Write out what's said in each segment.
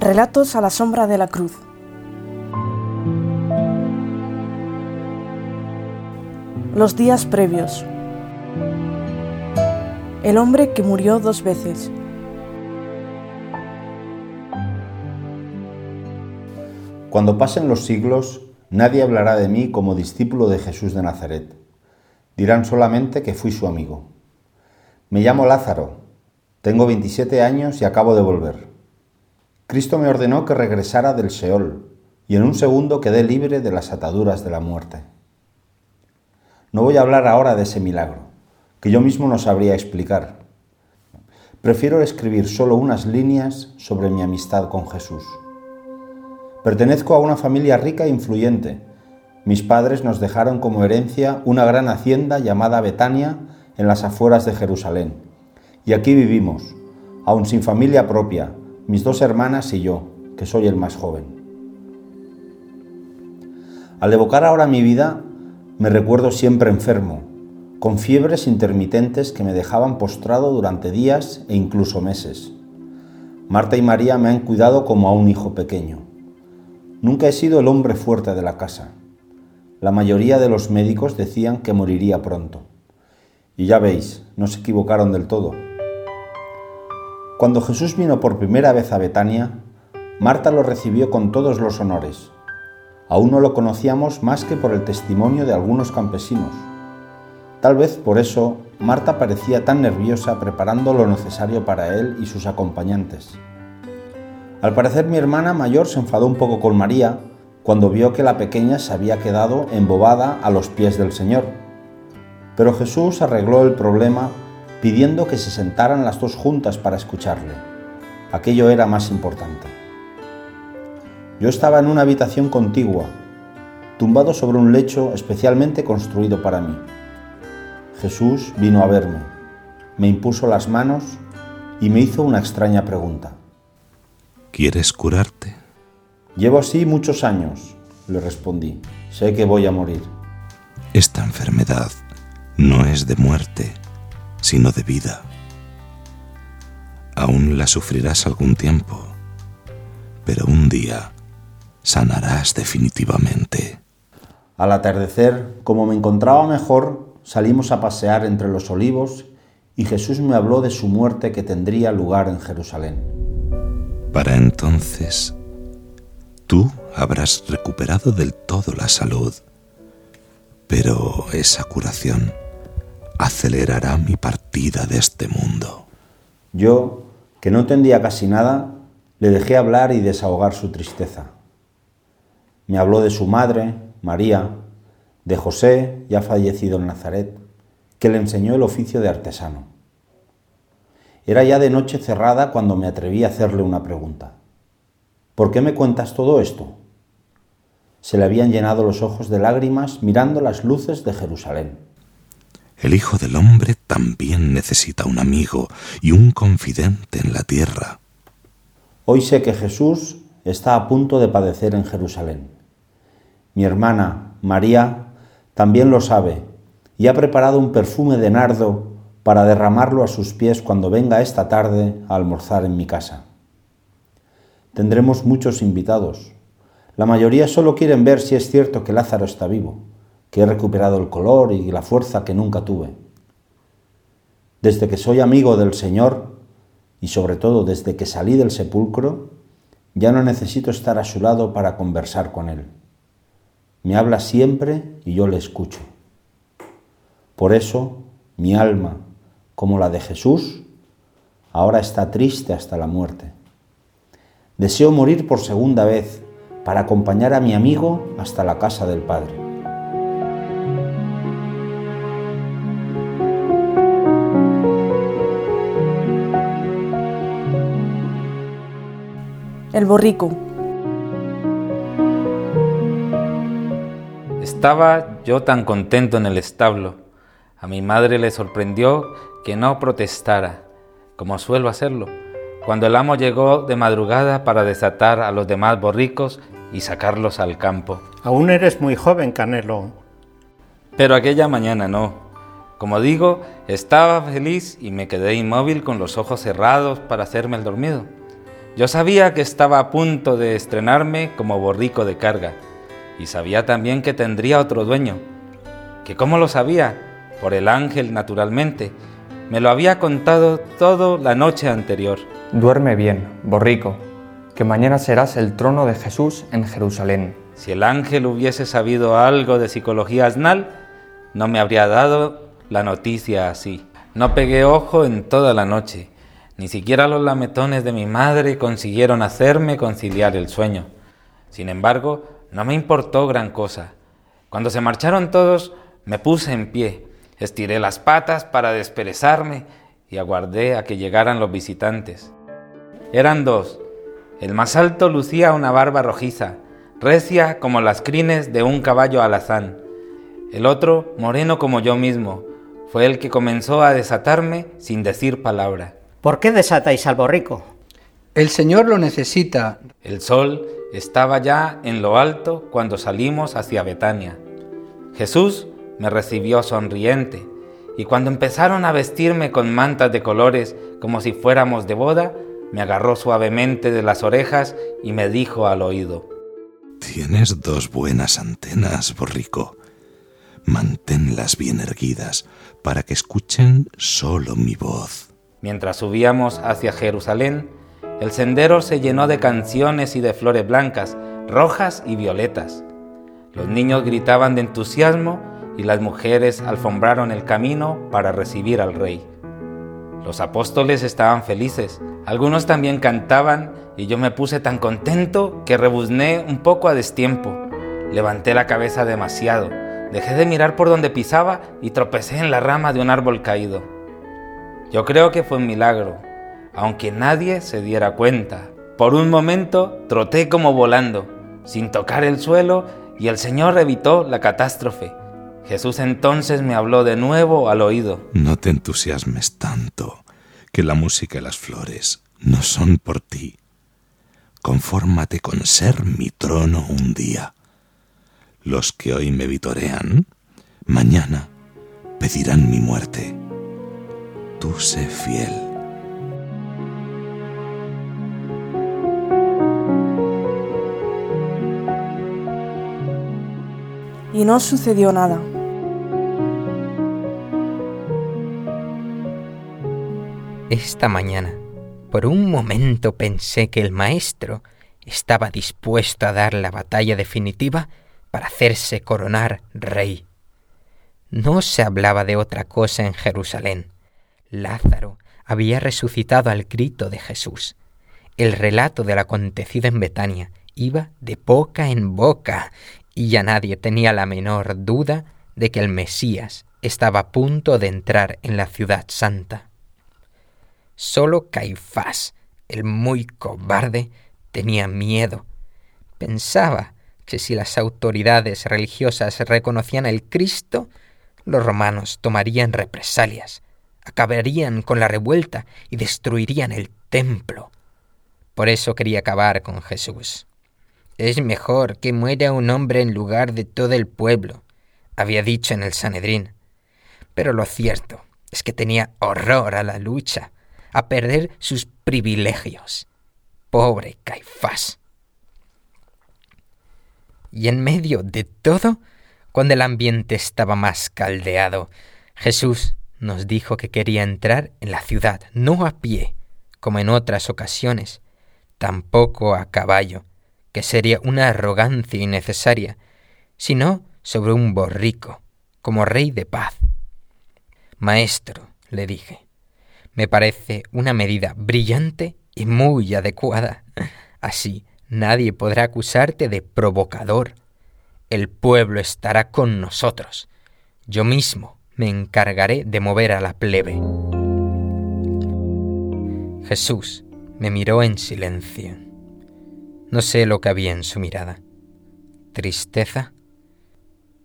Relatos a la sombra de la cruz. Los días previos. El hombre que murió dos veces. Cuando pasen los siglos, nadie hablará de mí como discípulo de Jesús de Nazaret. Dirán solamente que fui su amigo. Me llamo Lázaro, tengo 27 años y acabo de volver. Cristo me ordenó que regresara del Seol y en un segundo quedé libre de las ataduras de la muerte. No voy a hablar ahora de ese milagro, que yo mismo no sabría explicar. Prefiero escribir solo unas líneas sobre mi amistad con Jesús. Pertenezco a una familia rica e influyente. Mis padres nos dejaron como herencia una gran hacienda llamada Betania en las afueras de Jerusalén. Y aquí vivimos, aun sin familia propia, mis dos hermanas y yo, que soy el más joven. Al evocar ahora mi vida, me recuerdo siempre enfermo, con fiebres intermitentes que me dejaban postrado durante días e incluso meses. Marta y María me han cuidado como a un hijo pequeño. Nunca he sido el hombre fuerte de la casa. La mayoría de los médicos decían que moriría pronto. Y ya veis, no se equivocaron del todo. Cuando Jesús vino por primera vez a Betania, Marta lo recibió con todos los honores. Aún no lo conocíamos más que por el testimonio de algunos campesinos. Tal vez por eso Marta parecía tan nerviosa preparando lo necesario para él y sus acompañantes. Al parecer mi hermana mayor se enfadó un poco con María cuando vio que la pequeña se había quedado embobada a los pies del Señor. Pero Jesús arregló el problema pidiendo que se sentaran las dos juntas para escucharle. Aquello era más importante. Yo estaba en una habitación contigua, tumbado sobre un lecho especialmente construido para mí. Jesús vino a verme, me impuso las manos y me hizo una extraña pregunta. ¿Quieres curarte? Llevo así muchos años, le respondí. Sé que voy a morir. Esta enfermedad no es de muerte, sino de vida. Aún la sufrirás algún tiempo, pero un día sanarás definitivamente. Al atardecer, como me encontraba mejor, salimos a pasear entre los olivos y Jesús me habló de su muerte que tendría lugar en Jerusalén. Para entonces, tú habrás recuperado del todo la salud, pero esa curación acelerará mi partida de este mundo. Yo, que no entendía casi nada, le dejé hablar y desahogar su tristeza. Me habló de su madre, María, de José, ya fallecido en Nazaret, que le enseñó el oficio de artesano. Era ya de noche cerrada cuando me atreví a hacerle una pregunta. ¿Por qué me cuentas todo esto? Se le habían llenado los ojos de lágrimas mirando las luces de Jerusalén. El Hijo del Hombre también necesita un amigo y un confidente en la tierra. Hoy sé que Jesús está a punto de padecer en Jerusalén. Mi hermana, María, también lo sabe y ha preparado un perfume de nardo para derramarlo a sus pies cuando venga esta tarde a almorzar en mi casa. Tendremos muchos invitados. La mayoría solo quieren ver si es cierto que Lázaro está vivo, que he recuperado el color y la fuerza que nunca tuve. Desde que soy amigo del Señor y sobre todo desde que salí del sepulcro, ya no necesito estar a su lado para conversar con Él. Me habla siempre y yo le escucho. Por eso mi alma, como la de Jesús, ahora está triste hasta la muerte. Deseo morir por segunda vez para acompañar a mi amigo hasta la casa del Padre. El borrico. Estaba yo tan contento en el establo. A mi madre le sorprendió que no protestara, como suelo hacerlo, cuando el amo llegó de madrugada para desatar a los demás borricos y sacarlos al campo. Aún eres muy joven, Canelo. Pero aquella mañana no. Como digo, estaba feliz y me quedé inmóvil con los ojos cerrados para hacerme el dormido. Yo sabía que estaba a punto de estrenarme como borrico de carga y sabía también que tendría otro dueño. ¿Que cómo lo sabía? Por el ángel, naturalmente. Me lo había contado todo la noche anterior. Duerme bien, borrico, que mañana serás el trono de Jesús en Jerusalén. Si el ángel hubiese sabido algo de psicología asnal, no me habría dado la noticia así. No pegué ojo en toda la noche. Ni siquiera los lametones de mi madre consiguieron hacerme conciliar el sueño. Sin embargo, no me importó gran cosa. Cuando se marcharon todos, me puse en pie, estiré las patas para desperezarme y aguardé a que llegaran los visitantes. Eran dos. El más alto lucía una barba rojiza, recia como las crines de un caballo alazán. El otro, moreno como yo mismo, fue el que comenzó a desatarme sin decir palabra. ¿Por qué desatáis al borrico? El Señor lo necesita. El sol estaba ya en lo alto cuando salimos hacia Betania. Jesús me recibió sonriente y cuando empezaron a vestirme con mantas de colores como si fuéramos de boda, me agarró suavemente de las orejas y me dijo al oído, Tienes dos buenas antenas, borrico. Manténlas bien erguidas para que escuchen solo mi voz. Mientras subíamos hacia Jerusalén, el sendero se llenó de canciones y de flores blancas, rojas y violetas. Los niños gritaban de entusiasmo y las mujeres alfombraron el camino para recibir al rey. Los apóstoles estaban felices, algunos también cantaban y yo me puse tan contento que rebuzné un poco a destiempo. Levanté la cabeza demasiado, dejé de mirar por donde pisaba y tropecé en la rama de un árbol caído. Yo creo que fue un milagro, aunque nadie se diera cuenta. Por un momento troté como volando, sin tocar el suelo, y el Señor evitó la catástrofe. Jesús entonces me habló de nuevo al oído. No te entusiasmes tanto, que la música y las flores no son por ti. Confórmate con ser mi trono un día. Los que hoy me vitorean, mañana pedirán mi muerte. Tú sé fiel. Y no sucedió nada. Esta mañana, por un momento pensé que el maestro estaba dispuesto a dar la batalla definitiva para hacerse coronar rey. No se hablaba de otra cosa en Jerusalén. Lázaro había resucitado al grito de Jesús. El relato del acontecido en Betania iba de boca en boca y ya nadie tenía la menor duda de que el Mesías estaba a punto de entrar en la ciudad santa. Solo Caifás, el muy cobarde, tenía miedo. Pensaba que si las autoridades religiosas reconocían el Cristo, los romanos tomarían represalias, acabarían con la revuelta y destruirían el templo. Por eso quería acabar con Jesús. Es mejor que muera un hombre en lugar de todo el pueblo, había dicho en el Sanedrín. Pero lo cierto es que tenía horror a la lucha, a perder sus privilegios. Pobre Caifás. Y en medio de todo, cuando el ambiente estaba más caldeado, Jesús nos dijo que quería entrar en la ciudad, no a pie, como en otras ocasiones, tampoco a caballo, que sería una arrogancia innecesaria, sino sobre un borrico, como rey de paz. Maestro, le dije, me parece una medida brillante y muy adecuada. Así nadie podrá acusarte de provocador. El pueblo estará con nosotros. Yo mismo me encargaré de mover a la plebe. Jesús me miró en silencio. No sé lo que había en su mirada. ¿Tristeza?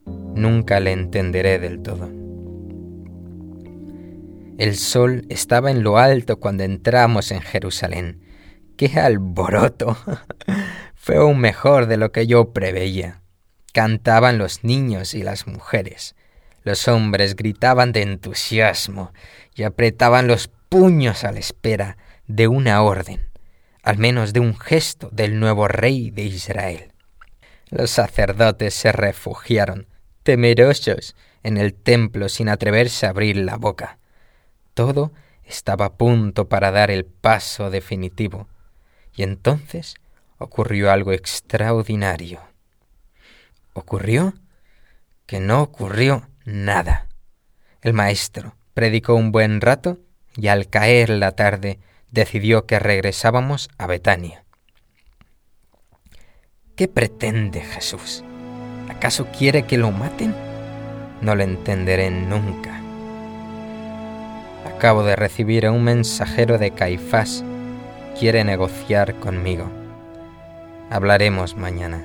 Nunca le entenderé del todo. El sol estaba en lo alto cuando entramos en Jerusalén. ¡Qué alboroto! Fue aún mejor de lo que yo preveía. Cantaban los niños y las mujeres. Los hombres gritaban de entusiasmo y apretaban los puños a la espera de una orden. al menos de un gesto del nuevo rey de Israel. Los sacerdotes se refugiaron, temerosos, en el templo sin atreverse a abrir la boca. Todo estaba a punto para dar el paso definitivo. Y entonces ocurrió algo extraordinario. ¿Ocurrió? Que no ocurrió nada. El maestro predicó un buen rato y al caer la tarde decidió que regresábamos a Betania. ¿Qué pretende Jesús? ¿Acaso quiere que lo maten? No lo entenderé nunca. Acabo de recibir a un mensajero de Caifás. Quiere negociar conmigo. Hablaremos mañana.